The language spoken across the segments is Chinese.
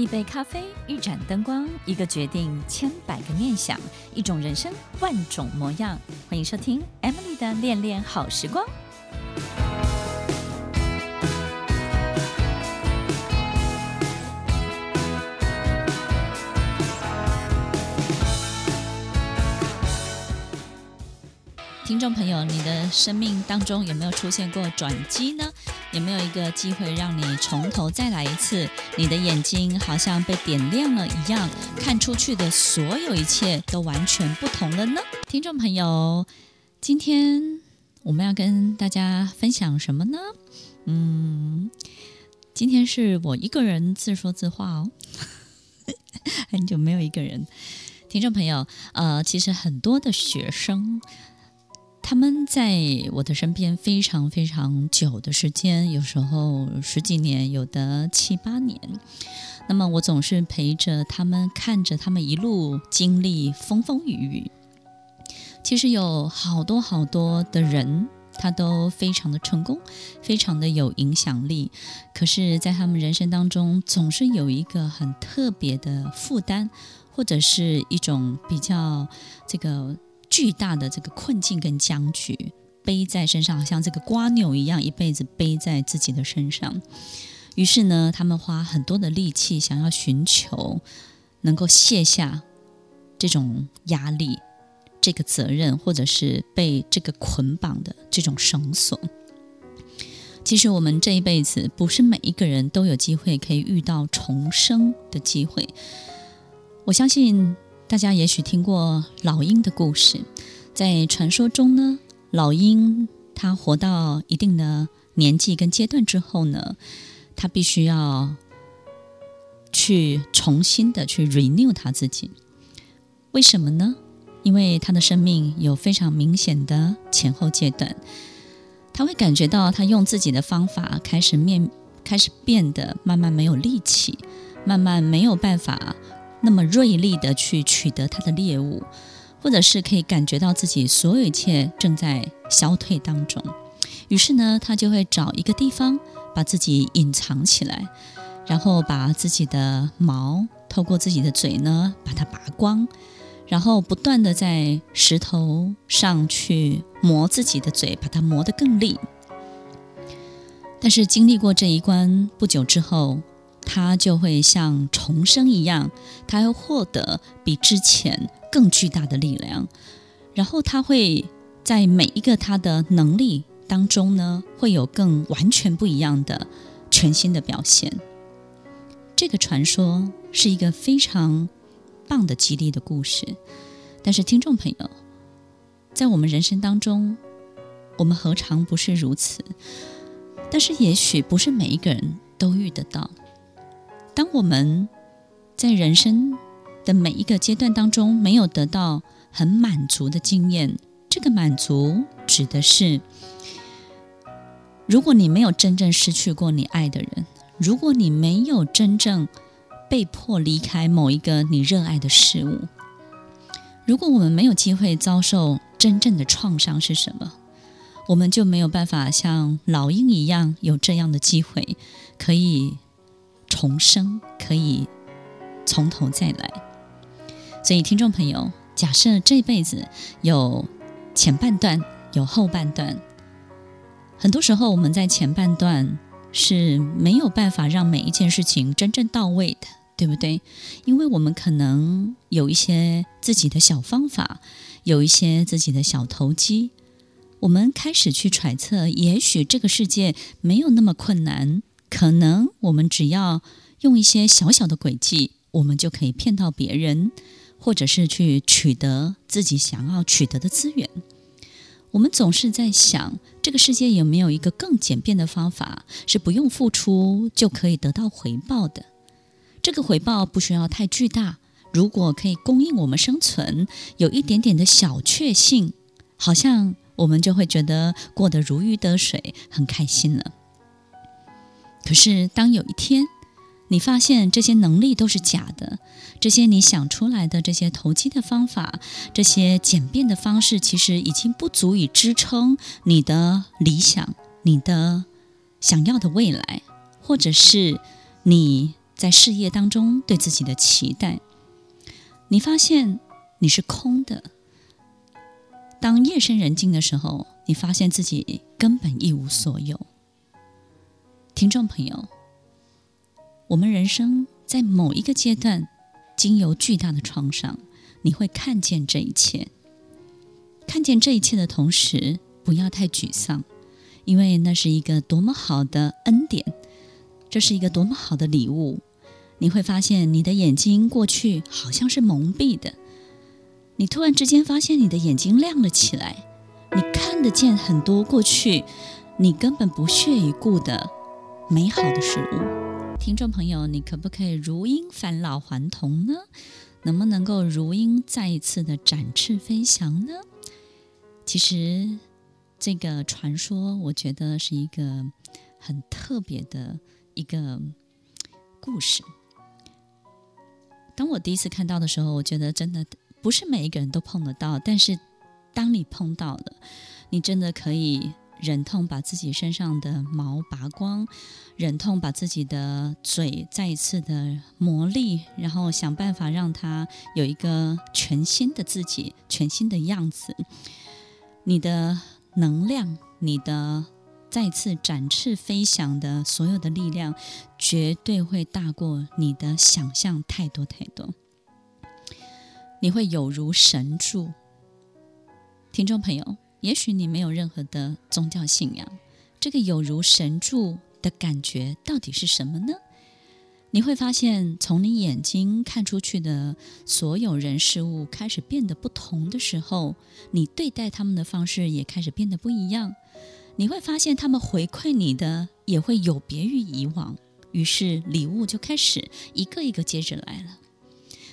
一杯咖啡，一盏灯光，一个决定，千百个念想，一种人生，万种模样。欢迎收听 Emily 的恋恋好时光。听众朋友，你的生命当中有没有出现过转机呢？有没有一个机会让你从头再来一次？你的眼睛好像被点亮了一样，看出去的所有一切都完全不同了呢？听众朋友，今天我们要跟大家分享什么呢？嗯，今天是我一个人自说自话哦，很久没有一个人。听众朋友，呃，其实很多的学生。他们在我的身边非常非常久的时间，有时候十几年，有的七八年。那么我总是陪着他们，看着他们一路经历风风雨雨。其实有好多好多的人，他都非常的成功，非常的有影响力。可是，在他们人生当中，总是有一个很特别的负担，或者是一种比较这个。巨大的这个困境跟僵局背在身上，像这个瓜牛一样，一辈子背在自己的身上。于是呢，他们花很多的力气，想要寻求能够卸下这种压力、这个责任，或者是被这个捆绑的这种绳索。其实，我们这一辈子不是每一个人都有机会可以遇到重生的机会。我相信。大家也许听过老鹰的故事，在传说中呢，老鹰它活到一定的年纪跟阶段之后呢，它必须要去重新的去 renew 它自己。为什么呢？因为它的生命有非常明显的前后阶段，他会感觉到他用自己的方法开始面开始变得慢慢没有力气，慢慢没有办法。那么锐利的去取得他的猎物，或者是可以感觉到自己所有一切正在消退当中，于是呢，他就会找一个地方把自己隐藏起来，然后把自己的毛透过自己的嘴呢把它拔光，然后不断的在石头上去磨自己的嘴，把它磨得更利。但是经历过这一关不久之后，他就会像重生一样，他会获得比之前更巨大的力量，然后他会在每一个他的能力当中呢，会有更完全不一样的全新的表现。这个传说是一个非常棒的激励的故事，但是听众朋友，在我们人生当中，我们何尝不是如此？但是也许不是每一个人都遇得到。当我们在人生的每一个阶段当中没有得到很满足的经验，这个满足指的是，如果你没有真正失去过你爱的人，如果你没有真正被迫离开某一个你热爱的事物，如果我们没有机会遭受真正的创伤是什么，我们就没有办法像老鹰一样有这样的机会可以。重生可以从头再来，所以听众朋友，假设这辈子有前半段，有后半段，很多时候我们在前半段是没有办法让每一件事情真正到位的，对不对？因为我们可能有一些自己的小方法，有一些自己的小投机，我们开始去揣测，也许这个世界没有那么困难。可能我们只要用一些小小的诡计，我们就可以骗到别人，或者是去取得自己想要取得的资源。我们总是在想，这个世界有没有一个更简便的方法，是不用付出就可以得到回报的？这个回报不需要太巨大，如果可以供应我们生存，有一点点的小确幸，好像我们就会觉得过得如鱼得水，很开心了。可是，当有一天你发现这些能力都是假的，这些你想出来的这些投机的方法，这些简便的方式，其实已经不足以支撑你的理想、你的想要的未来，或者是你在事业当中对自己的期待，你发现你是空的。当夜深人静的时候，你发现自己根本一无所有。听众朋友，我们人生在某一个阶段，经由巨大的创伤，你会看见这一切。看见这一切的同时，不要太沮丧，因为那是一个多么好的恩典，这是一个多么好的礼物。你会发现，你的眼睛过去好像是蒙蔽的。你突然之间发现你的眼睛亮了起来，你看得见很多过去你根本不屑一顾的美好的事物。听众朋友，你可不可以如鹰返老还童呢？能不能够如鹰再一次的展翅飞翔呢？其实这个传说，我觉得是一个很特别的一个故事。当我第一次看到的时候，我觉得真的。不是每一个人都碰得到，但是当你碰到了，你真的可以忍痛把自己身上的毛拔光，忍痛把自己的嘴再一次的磨砺，然后想办法让它有一个全新的自己，全新的样子。你的能量，你的再次展翅飞翔的所有的力量，绝对会大过你的想象太多太多。你会有如神助，听众朋友，也许你没有任何的宗教信仰，这个有如神助的感觉到底是什么呢？你会发现，从你眼睛看出去的所有人事物开始变得不同的时候，你对待他们的方式也开始变得不一样。你会发现，他们回馈你的也会有别于以往，于是礼物就开始一个一个接着来了。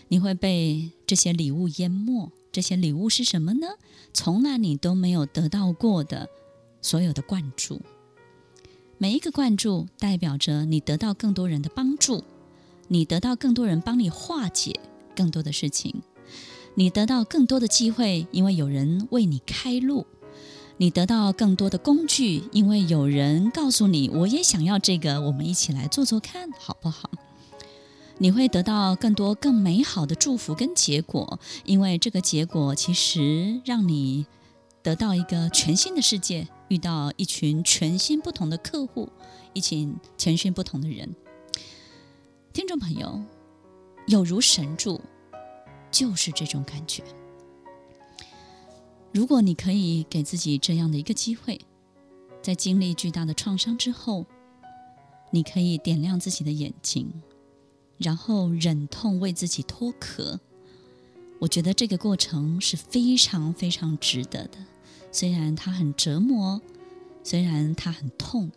你会被这些礼物淹没。这些礼物是什么呢？从来你都没有得到过的所有的灌注。每一个灌注代表着你得到更多人的帮助，你得到更多人帮你化解更多的事情，你得到更多的机会，因为有人为你开路；你得到更多的工具，因为有人告诉你：“我也想要这个，我们一起来做做看，好不好？”你会得到更多更美好的祝福跟结果，因为这个结果其实让你得到一个全新的世界，遇到一群全新不同的客户，一群全新不同的人。听众朋友，有如神助，就是这种感觉。如果你可以给自己这样的一个机会，在经历巨大的创伤之后，你可以点亮自己的眼睛。然后忍痛为自己脱壳，我觉得这个过程是非常非常值得的。虽然它很折磨，虽然它很痛，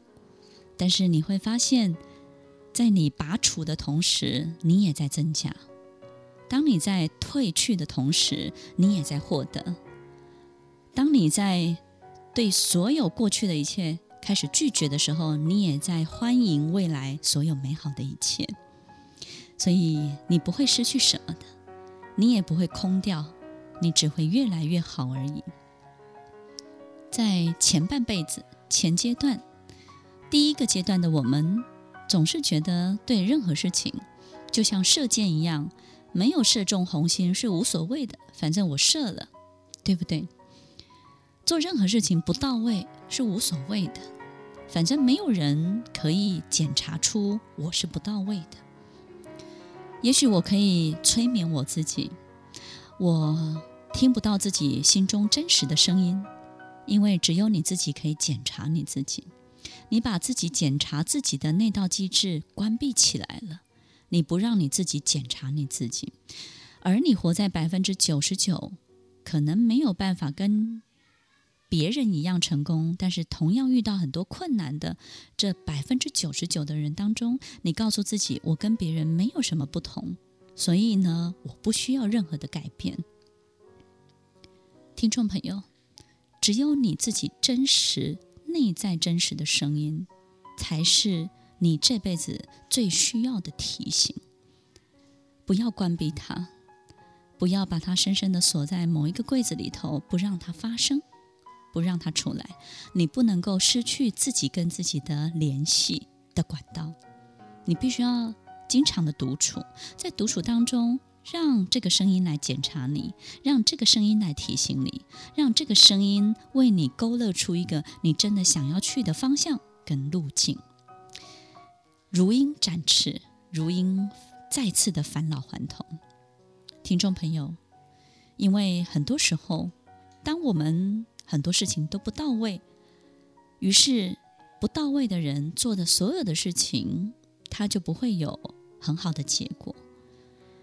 但是你会发现，在你拔除的同时，你也在增加；当你在退去的同时，你也在获得；当你在对所有过去的一切开始拒绝的时候，你也在欢迎未来所有美好的一切。所以你不会失去什么的，你也不会空掉，你只会越来越好而已。在前半辈子、前阶段，第一个阶段的我们，总是觉得对任何事情，就像射箭一样，没有射中红心是无所谓的，反正我射了，对不对？做任何事情不到位是无所谓的，反正没有人可以检查出我是不到位的。也许我可以催眠我自己，我听不到自己心中真实的声音，因为只有你自己可以检查你自己。你把自己检查自己的那道机制关闭起来了，你不让你自己检查你自己，而你活在百分之九十九，可能没有办法跟别人一样成功，但是同样遇到很多困难的这百分之九十九的人当中，你告诉自己，我跟别人没有什么不同，所以呢，我不需要任何的改变。听众朋友，只有你自己真实内在真实的声音，才是你这辈子最需要的提醒。不要关闭它，不要把它深深的锁在某一个柜子里头，不让它发声。不让他出来，你不能够失去自己跟自己的联系的管道。你必须要经常的独处，在独处当中，让这个声音来检查你，让这个声音来提醒你，让这个声音为你勾勒出一个你真的想要去的方向跟路径。如鹰展翅，如鹰再次的返老还童。听众朋友，因为很多时候，当我们很多事情都不到位，于是不到位的人做的所有的事情，他就不会有很好的结果。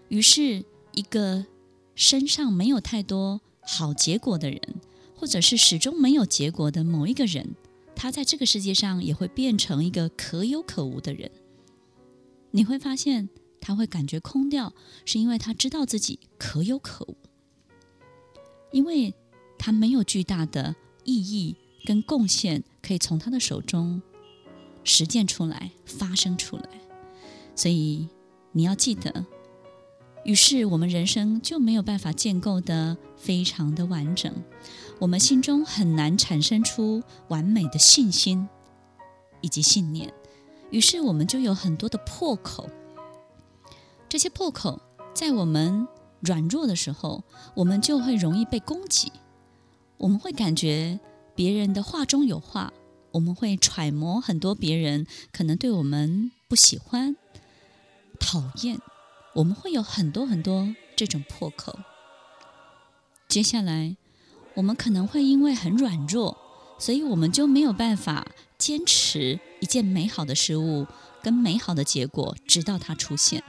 于是，一个身上没有太多好结果的人，或者是始终没有结果的某一个人，他在这个世界上也会变成一个可有可无的人。你会发现。他会感觉空掉，是因为他知道自己可有可无，因为他没有巨大的意义跟贡献可以从他的手中实践出来、发生出来。所以你要记得，于是我们人生就没有办法建构得非常的完整，我们心中很难产生出完美的信心以及信念，于是我们就有很多的破口。这些破口，在我们软弱的时候，我们就会容易被攻击。我们会感觉别人的话中有话，我们会揣摩很多别人可能对我们不喜欢、讨厌。我们会有很多很多这种破口。接下来，我们可能会因为很软弱，所以我们就没有办法坚持一件美好的事物跟美好的结果，直到它出现。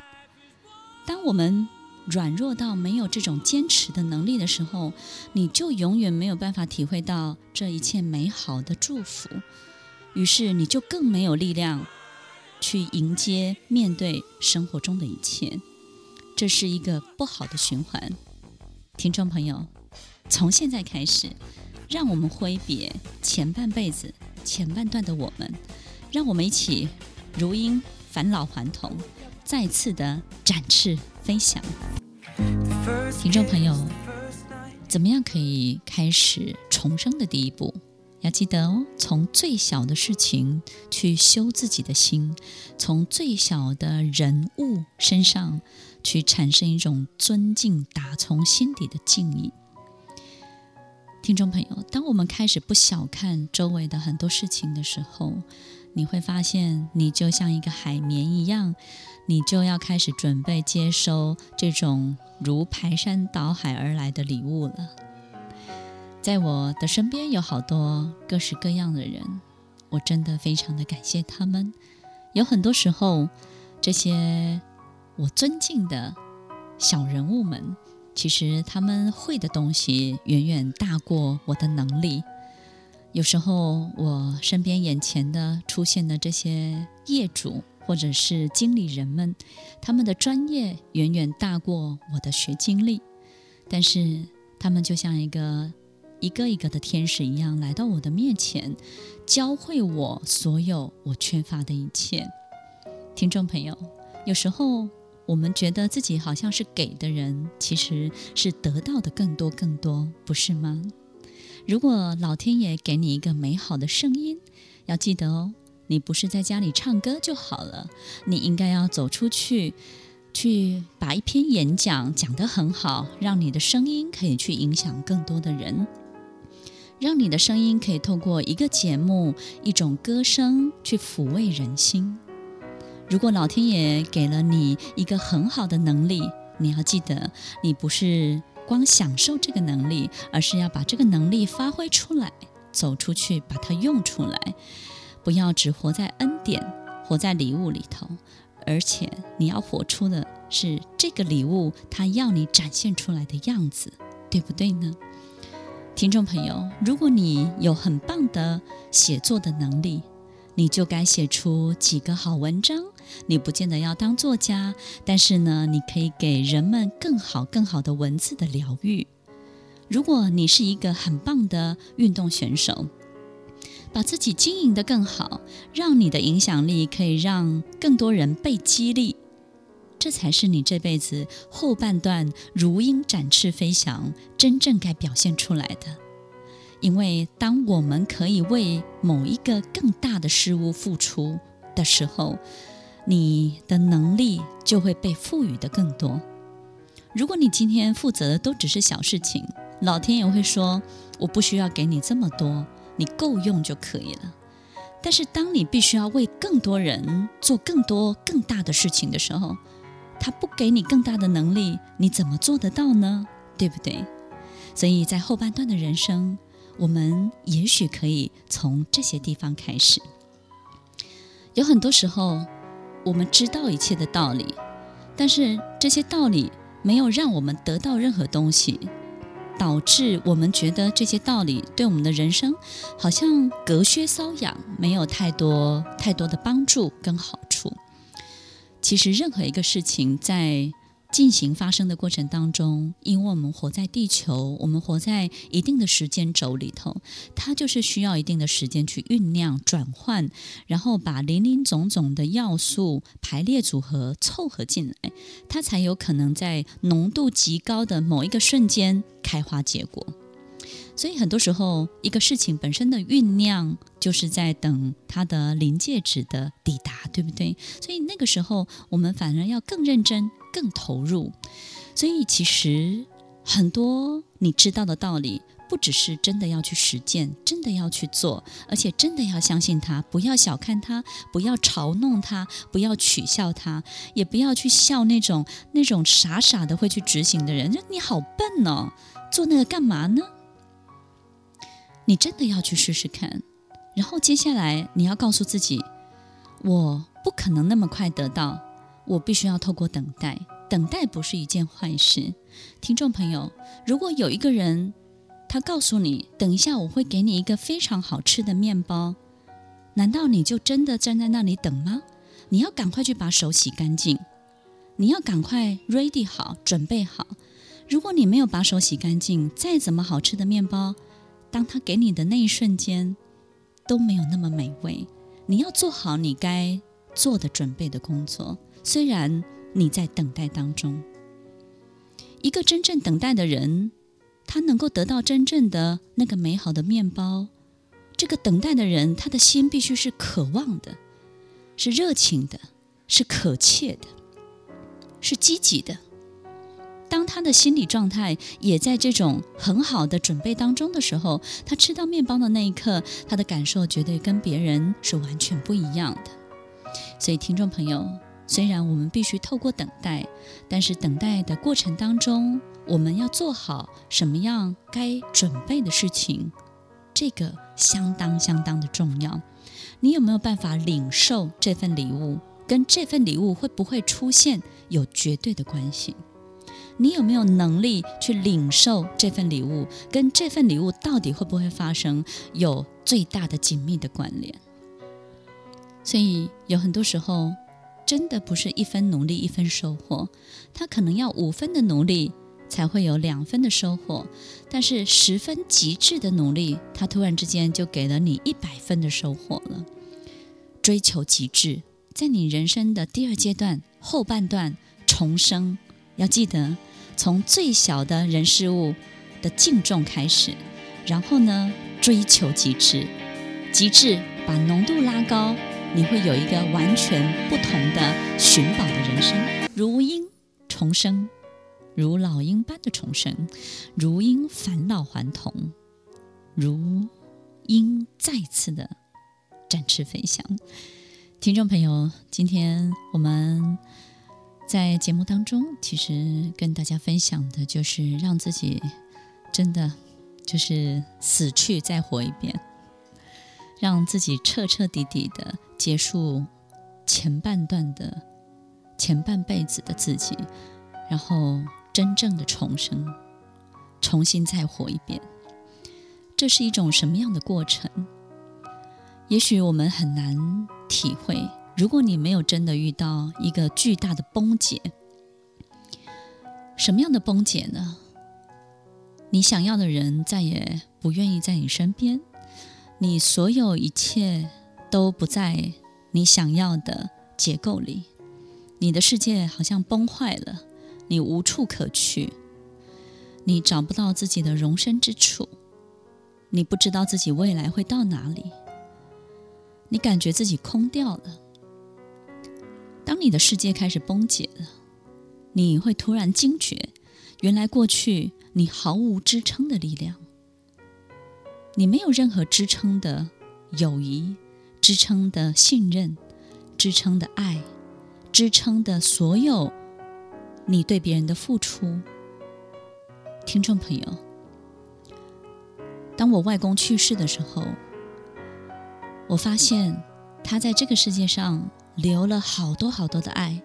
当我们软弱到没有这种坚持的能力的时候，你就永远没有办法体会到这一切美好的祝福，于是你就更没有力量去迎接面对生活中的一切，这是一个不好的循环。听众朋友，从现在开始，让我们挥别前半辈子前半段的我们，让我们一起如鹰返老还童。再次的展翅飞翔，听众朋友，怎么样可以开始重生的第一步？要记得哦，从最小的事情去修自己的心，从最小的人物身上去产生一种尊敬，打从心底的敬意。听众朋友，当我们开始不小看周围的很多事情的时候，你会发现，你就像一个海绵一样。你就要开始准备接收这种如排山倒海而来的礼物了。在我的身边有好多各式各样的人，我真的非常的感谢他们。有很多时候，这些我尊敬的小人物们，其实他们会的东西远远大过我的能力。有时候，我身边眼前的出现的这些业主，或者是经理人们，他们的专业远远大过我的学经历，但是他们就像一个一个一个的天使一样来到我的面前，教会我所有我缺乏的一切。听众朋友，有时候我们觉得自己好像是给的人，其实是得到的更多更多，不是吗？如果老天爷给你一个美好的声音，要记得哦。你不是在家里唱歌就好了，你应该要走出去，去把一篇演讲讲得很好，让你的声音可以去影响更多的人，让你的声音可以透过一个节目、一种歌声去抚慰人心。如果老天爷给了你一个很好的能力，你要记得，你不是光享受这个能力，而是要把这个能力发挥出来，走出去，把它用出来。不要只活在恩典、活在礼物里头，而且你要活出的是这个礼物它要你展现出来的样子，对不对呢？听众朋友，如果你有很棒的写作的能力，你就该写出几个好文章。你不见得要当作家，但是呢，你可以给人们更好、更好的文字的疗愈。如果你是一个很棒的运动选手，把自己经营得更好，让你的影响力可以让更多人被激励，这才是你这辈子后半段如鹰展翅飞翔真正该表现出来的。因为当我们可以为某一个更大的事物付出的时候，你的能力就会被赋予的更多。如果你今天负责的都只是小事情，老天爷会说：“我不需要给你这么多，你够用就可以了。”但是当你必须要为更多人做更多更大的事情的时候，他不给你更大的能力，你怎么做得到呢？对不对？所以在后半段的人生，我们也许可以从这些地方开始。有很多时候，我们知道一切的道理，但是这些道理没有让我们得到任何东西，导致我们觉得这些道理对我们的人生好像隔靴搔痒，没有太多太多的帮助跟好处。其实，任何一个事情在进行发生的过程当中，因为我们活在地球，我们活在一定的时间轴里头，它就是需要一定的时间去酝酿、转换，然后把林林总总的要素排列组合凑合进来，它才有可能在浓度极高的某一个瞬间开花结果。所以很多时候，一个事情本身的酝酿，就是在等它的临界值的抵达，对不对？所以那个时候，我们反而要更认真、更投入。所以其实很多你知道的道理，不只是真的要去实践，真的要去做，而且真的要相信它，不要小看它，不要嘲弄它，不要取笑它，也不要去笑那种那种傻傻的会去执行的人。就你好笨哦，做那个干嘛呢？你真的要去试试看，然后接下来你要告诉自己，我不可能那么快得到，我必须要透过等待。等待不是一件坏事。听众朋友，如果有一个人，他告诉你，等一下我会给你一个非常好吃的面包，难道你就真的站在那里等吗？你要赶快去把手洗干净，你要赶快 ready 好，准备好。如果你没有把手洗干净，再怎么好吃的面包，当他给你的那一瞬间，都没有那么美味。你要做好你该做的准备的工作。虽然你在等待当中，一个真正等待的人，他能够得到真正的那个美好的面包。这个等待的人，他的心必须是渴望的，是热情的，是渴切的，是积极的。当他的心理状态也在这种很好的准备当中的时候，他吃到面包的那一刻，他的感受绝对跟别人是完全不一样的。所以，听众朋友，虽然我们必须透过等待，但是等待的过程当中，我们要做好什么样该准备的事情，这个相当相当的重要。你有没有办法领受这份礼物？跟这份礼物会不会出现有绝对的关系？你有没有能力去领受这份礼物？跟这份礼物到底会不会发生有最大的紧密的关联？所以有很多时候，真的不是一分努力一分收获，他可能要五分的努力才会有两分的收获，但是十分极致的努力，他突然之间就给了你一百分的收获了。追求极致，在你人生的第二阶段后半段重生，要记得。从最小的人事物的敬重开始，然后呢，追求极致，极致把浓度拉高，你会有一个完全不同的寻宝的人生，如鹰重生，如老鹰般的重生，如鹰返老还童，如鹰再次的展翅飞翔。听众朋友，今天我们。在节目当中，其实跟大家分享的就是让自己真的就是死去再活一遍，让自己彻彻底底的结束前半段的前半辈子的自己，然后真正的重生，重新再活一遍。这是一种什么样的过程？也许我们很难体会。如果你没有真的遇到一个巨大的崩解，什么样的崩解呢？你想要的人再也不愿意在你身边，你所有一切都不在你想要的结构里，你的世界好像崩坏了，你无处可去，你找不到自己的容身之处，你不知道自己未来会到哪里，你感觉自己空掉了。当你的世界开始崩解了，你会突然惊觉，原来过去你毫无支撑的力量，你没有任何支撑的友谊、支撑的信任、支撑的爱、支撑的所有你对别人的付出。听众朋友，当我外公去世的时候，我发现他在这个世界上留了好多好多的爱，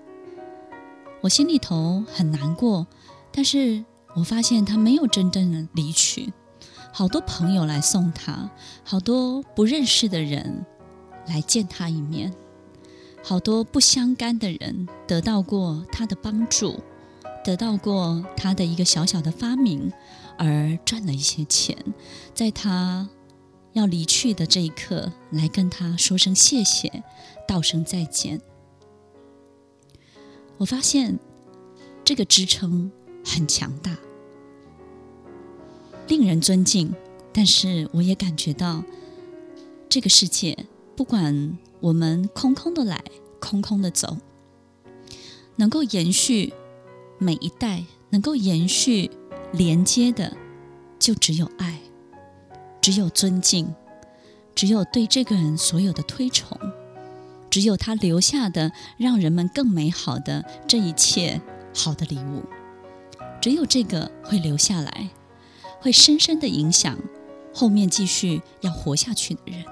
我心里头很难过，但是我发现他没有真正的离去，好多朋友来送他，好多不认识的人来见他一面，好多不相干的人得到过他的帮助。得到过他的一个小小的发明，而赚了一些钱，在他要离去的这一刻，来跟他说声谢谢，道声再见。我发现这个支撑很强大，令人尊敬。但是我也感觉到，这个世界不管我们空空的来，空空的走，能够延续。每一代能够延续连接的，就只有爱，只有尊敬，只有对这个人所有的推崇，只有他留下的让人们更美好的这一切好的礼物，只有这个会留下来，会深深的影响后面继续要活下去的人。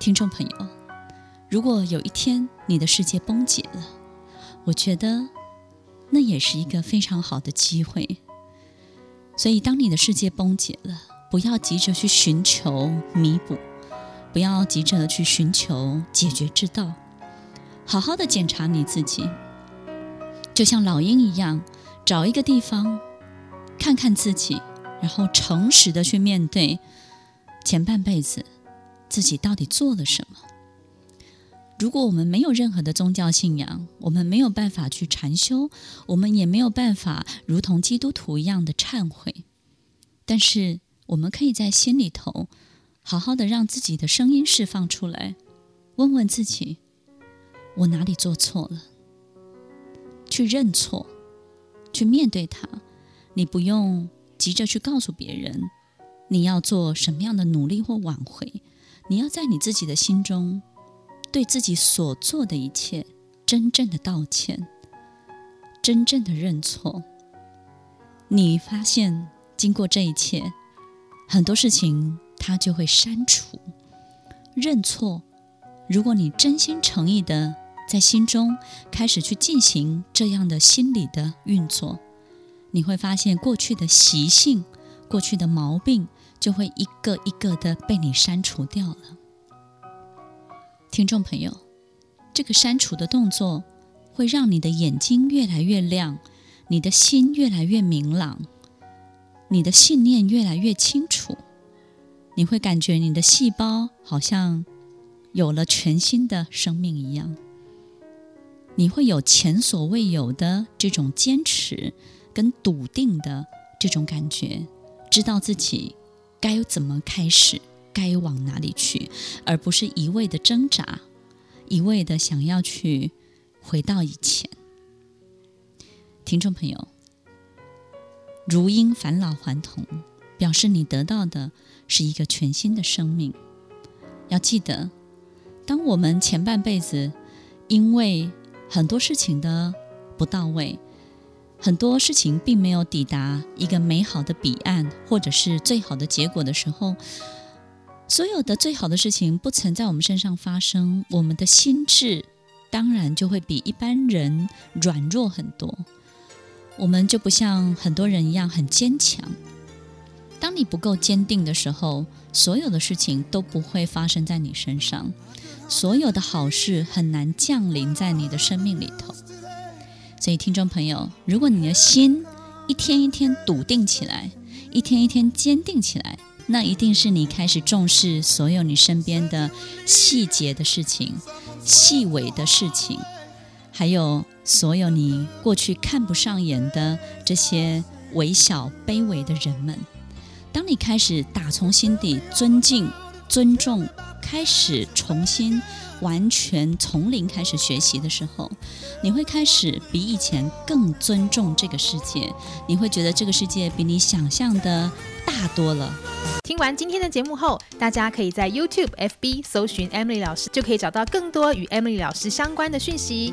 听众朋友，如果有一天你的世界崩解了，我觉得。那也是一个非常好的机会，所以当你的世界崩解了，不要急着去寻求弥补，不要急着去寻求解决之道，好好的检查你自己，就像老鹰一样，找一个地方看看自己，然后诚实的去面对前半辈子自己到底做了什么。如果我们没有任何的宗教信仰，我们没有办法去禅修，我们也没有办法如同基督徒一样的忏悔。但是，我们可以在心里头好好的让自己的声音释放出来，问问自己：我哪里做错了？去认错，去面对它。你不用急着去告诉别人你要做什么样的努力或挽回，你要在你自己的心中。对自己所做的一切，真正的道歉，真正的认错。你发现，经过这一切，很多事情它就会删除。认错，如果你真心诚意的在心中开始去进行这样的心理的运作，你会发现过去的习性、过去的毛病，就会一个一个的被你删除掉了。听众朋友，这个删除的动作会让你的眼睛越来越亮，你的心越来越明朗，你的信念越来越清楚。你会感觉你的细胞好像有了全新的生命一样，你会有前所未有的这种坚持跟笃定的这种感觉，知道自己该怎么开始。该往哪里去，而不是一味的挣扎，一味的想要去回到以前。听众朋友，如因返老还童，表示你得到的是一个全新的生命。要记得，当我们前半辈子因为很多事情的不到位，很多事情并没有抵达一个美好的彼岸，或者是最好的结果的时候，所有的最好的事情不曾在我们身上发生，我们的心智当然就会比一般人软弱很多。我们就不像很多人一样很坚强。当你不够坚定的时候，所有的事情都不会发生在你身上，所有的好事很难降临在你的生命里头。所以，听众朋友，如果你的心一天一天笃定起来，一天一天坚定起来。那一定是你开始重视所有你身边的细节的事情、细微的事情，还有所有你过去看不上眼的这些微小、卑微的人们。当你开始打从心底尊敬、尊重，开始重新完全从零开始学习的时候，你会开始比以前更尊重这个世界，你会觉得这个世界比你想象的大多了。听完今天的节目后，大家可以在 YouTube、FB 搜寻 Emily 老师，就可以找到更多与 Emily 老师相关的讯息。